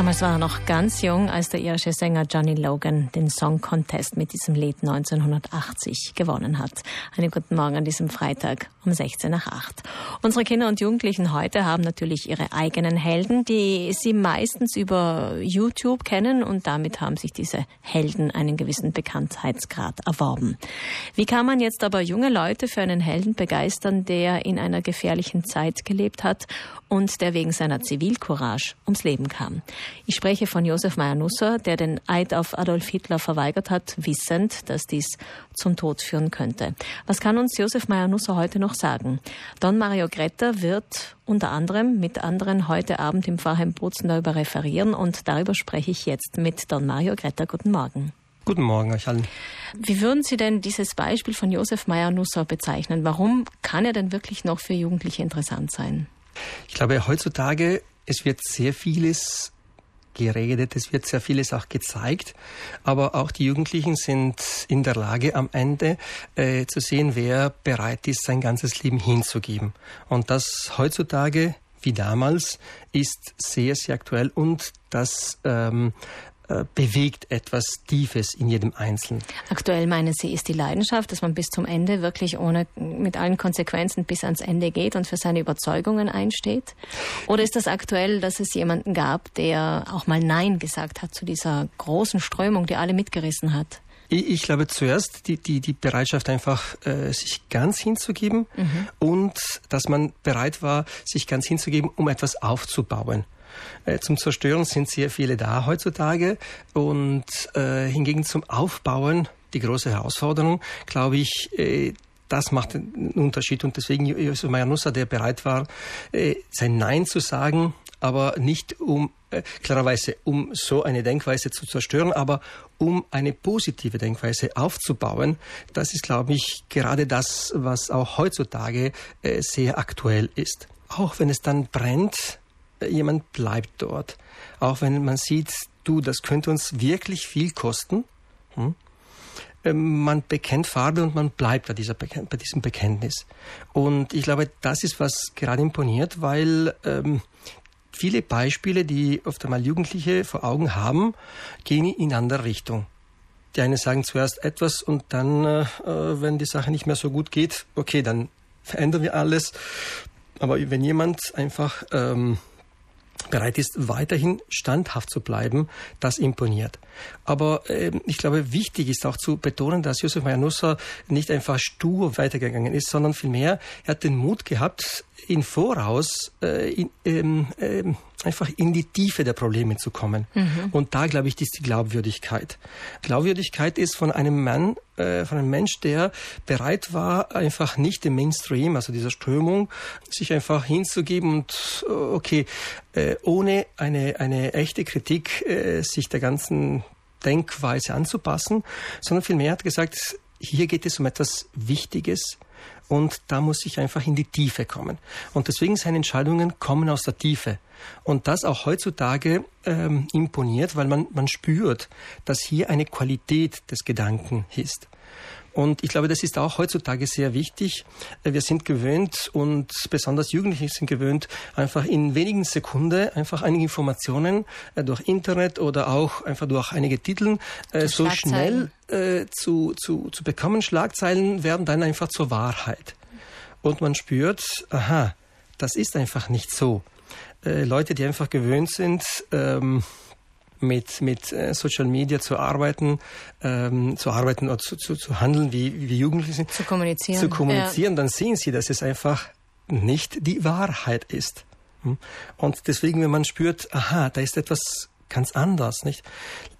Damals war er noch ganz jung, als der irische Sänger Johnny Logan den Song Contest mit diesem Lied 1980 gewonnen hat. Einen guten Morgen an diesem Freitag um 16 nach 8. Unsere Kinder und Jugendlichen heute haben natürlich ihre eigenen Helden, die sie meistens über YouTube kennen und damit haben sich diese Helden einen gewissen Bekanntheitsgrad erworben. Wie kann man jetzt aber junge Leute für einen Helden begeistern, der in einer gefährlichen Zeit gelebt hat und der wegen seiner Zivilcourage ums Leben kam? Ich spreche von Josef Meyer-Nusser, der den Eid auf Adolf Hitler verweigert hat, wissend, dass dies zum Tod führen könnte. Was kann uns Josef Meyer-Nusser heute noch sagen? Don Mario Gretta wird unter anderem mit anderen heute Abend im Pfarrheim Bozen darüber referieren und darüber spreche ich jetzt mit Don Mario Gretta. Guten Morgen. Guten Morgen euch allen. Wie würden Sie denn dieses Beispiel von Josef Meyer-Nusser bezeichnen? Warum kann er denn wirklich noch für Jugendliche interessant sein? Ich glaube, heutzutage, es wird sehr vieles geredet, es wird sehr vieles auch gezeigt, aber auch die Jugendlichen sind in der Lage, am Ende äh, zu sehen, wer bereit ist, sein ganzes Leben hinzugeben. Und das heutzutage wie damals ist sehr, sehr aktuell. Und das ähm, äh, bewegt etwas Tiefes in jedem Einzelnen. Aktuell meinen Sie, ist die Leidenschaft, dass man bis zum Ende wirklich ohne, mit allen Konsequenzen bis ans Ende geht und für seine Überzeugungen einsteht? Oder ist das aktuell, dass es jemanden gab, der auch mal Nein gesagt hat zu dieser großen Strömung, die alle mitgerissen hat? Ich, glaube zuerst die, die, die Bereitschaft einfach, äh, sich ganz hinzugeben mhm. und dass man bereit war, sich ganz hinzugeben, um etwas aufzubauen. Äh, zum Zerstören sind sehr viele da heutzutage und äh, hingegen zum Aufbauen die große Herausforderung, glaube ich, äh, das macht einen Unterschied und deswegen Josef Mayanussa, der bereit war, sein Nein zu sagen, aber nicht um klarerweise um so eine Denkweise zu zerstören, aber um eine positive Denkweise aufzubauen. Das ist, glaube ich, gerade das, was auch heutzutage sehr aktuell ist. Auch wenn es dann brennt, jemand bleibt dort. Auch wenn man sieht, du, das könnte uns wirklich viel kosten. Hm? Ähm, man bekennt Farbe und man bleibt bei, dieser bei diesem Bekenntnis. Und ich glaube, das ist, was gerade imponiert, weil ähm, viele Beispiele, die oft einmal Jugendliche vor Augen haben, gehen in andere Richtung. Die einen sagen zuerst etwas und dann, äh, äh wenn die Sache nicht mehr so gut geht, okay, dann verändern wir alles. Aber wenn jemand einfach ähm, bereit ist, weiterhin standhaft zu bleiben, das imponiert. Aber äh, ich glaube, wichtig ist auch zu betonen, dass Josef Mayanussa nicht einfach stur weitergegangen ist, sondern vielmehr, er hat den Mut gehabt, in Voraus äh, in, ähm, ähm, einfach in die Tiefe der Probleme zu kommen. Mhm. Und da, glaube ich, ist die Glaubwürdigkeit. Glaubwürdigkeit ist von einem Mann, äh, von einem Mensch, der bereit war, einfach nicht dem Mainstream, also dieser Strömung, sich einfach hinzugeben und äh, okay, äh, ohne eine, eine echte Kritik äh, sich der ganzen Denkweise anzupassen, sondern vielmehr hat gesagt, hier geht es um etwas Wichtiges, und da muss ich einfach in die Tiefe kommen. Und deswegen seine Entscheidungen kommen aus der Tiefe. Und das auch heutzutage ähm, imponiert, weil man, man spürt, dass hier eine Qualität des Gedanken ist. Und ich glaube, das ist auch heutzutage sehr wichtig. Wir sind gewöhnt und besonders Jugendliche sind gewöhnt, einfach in wenigen Sekunden einfach einige Informationen äh, durch Internet oder auch einfach durch einige Titel äh, so schnell äh, zu, zu, zu bekommen. Schlagzeilen werden dann einfach zur Wahrheit. Und man spürt, aha, das ist einfach nicht so. Äh, Leute, die einfach gewöhnt sind, ähm, mit, mit äh, Social Media zu arbeiten, ähm, zu arbeiten oder zu, zu, zu handeln, wie, wie Jugendliche sind. Zu kommunizieren. Zu kommunizieren, ja. dann sehen sie, dass es einfach nicht die Wahrheit ist. Hm? Und deswegen, wenn man spürt, aha, da ist etwas ganz anders, nicht?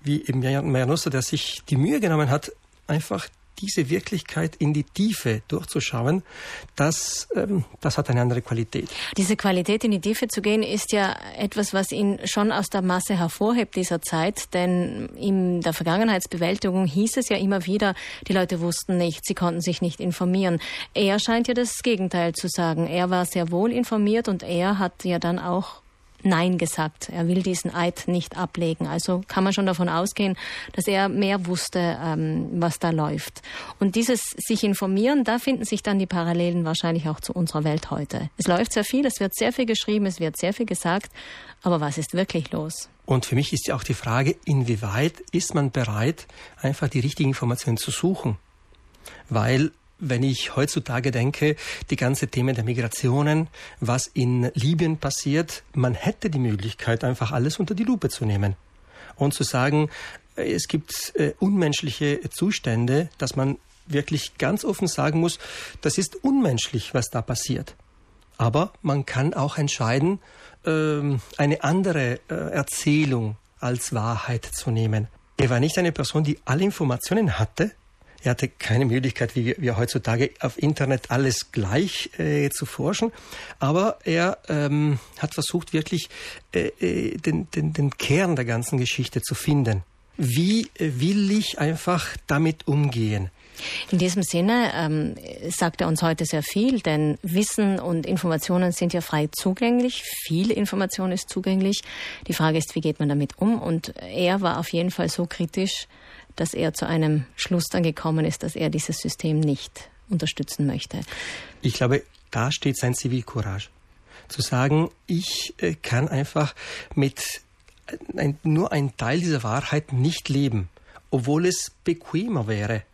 Wie eben Mayanussa, der sich die Mühe genommen hat, einfach diese Wirklichkeit in die Tiefe durchzuschauen, das, ähm, das hat eine andere Qualität. Diese Qualität in die Tiefe zu gehen, ist ja etwas, was ihn schon aus der Masse hervorhebt dieser Zeit, denn in der Vergangenheitsbewältigung hieß es ja immer wieder, die Leute wussten nicht, sie konnten sich nicht informieren. Er scheint ja das Gegenteil zu sagen. Er war sehr wohl informiert und er hat ja dann auch Nein gesagt. Er will diesen Eid nicht ablegen. Also kann man schon davon ausgehen, dass er mehr wusste, ähm, was da läuft. Und dieses sich informieren, da finden sich dann die Parallelen wahrscheinlich auch zu unserer Welt heute. Es läuft sehr viel, es wird sehr viel geschrieben, es wird sehr viel gesagt. Aber was ist wirklich los? Und für mich ist ja auch die Frage, inwieweit ist man bereit, einfach die richtigen Informationen zu suchen? Weil wenn ich heutzutage denke, die ganze Themen der Migrationen, was in Libyen passiert, man hätte die Möglichkeit, einfach alles unter die Lupe zu nehmen und zu sagen, äh, es gibt äh, unmenschliche Zustände, dass man wirklich ganz offen sagen muss, das ist unmenschlich, was da passiert. Aber man kann auch entscheiden, ähm, eine andere äh, Erzählung als Wahrheit zu nehmen. Er war nicht eine Person, die alle Informationen hatte, er hatte keine Möglichkeit, wie wir heutzutage auf Internet alles gleich äh, zu forschen, aber er ähm, hat versucht, wirklich äh, äh, den, den, den Kern der ganzen Geschichte zu finden. Wie äh, will ich einfach damit umgehen? In diesem Sinne ähm, sagt er uns heute sehr viel, denn Wissen und Informationen sind ja frei zugänglich. Viel Information ist zugänglich. Die Frage ist, wie geht man damit um? Und er war auf jeden Fall so kritisch, dass er zu einem Schluss dann gekommen ist, dass er dieses System nicht unterstützen möchte. Ich glaube, da steht sein Zivilcourage. Zu sagen, ich äh, kann einfach mit äh, ein, nur ein Teil dieser Wahrheit nicht leben, obwohl es bequemer wäre.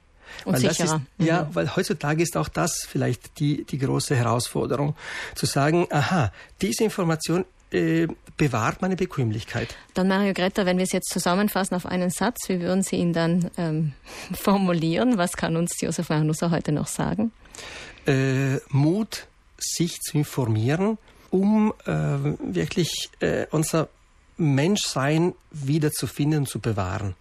Und weil sicherer. Ist, ja, mhm. weil heutzutage ist auch das vielleicht die, die große Herausforderung, zu sagen, aha, diese Information äh, bewahrt meine Bequemlichkeit. Dann Mario Greta, wenn wir es jetzt zusammenfassen auf einen Satz, wie würden Sie ihn dann ähm, formulieren? Was kann uns Josef Mahanusa heute noch sagen? Äh, Mut, sich zu informieren, um äh, wirklich äh, unser Menschsein wiederzufinden und zu bewahren.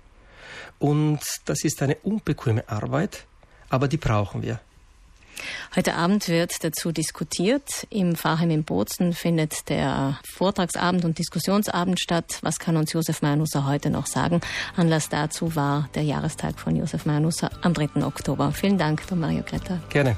Und das ist eine unbequeme Arbeit, aber die brauchen wir. Heute Abend wird dazu diskutiert. Im Pfarrheim in Bozen findet der Vortragsabend und Diskussionsabend statt. Was kann uns Josef Manuser heute noch sagen? Anlass dazu war der Jahrestag von Josef Manuser am 3. Oktober. Vielen Dank, Don Mario Greta. Gerne.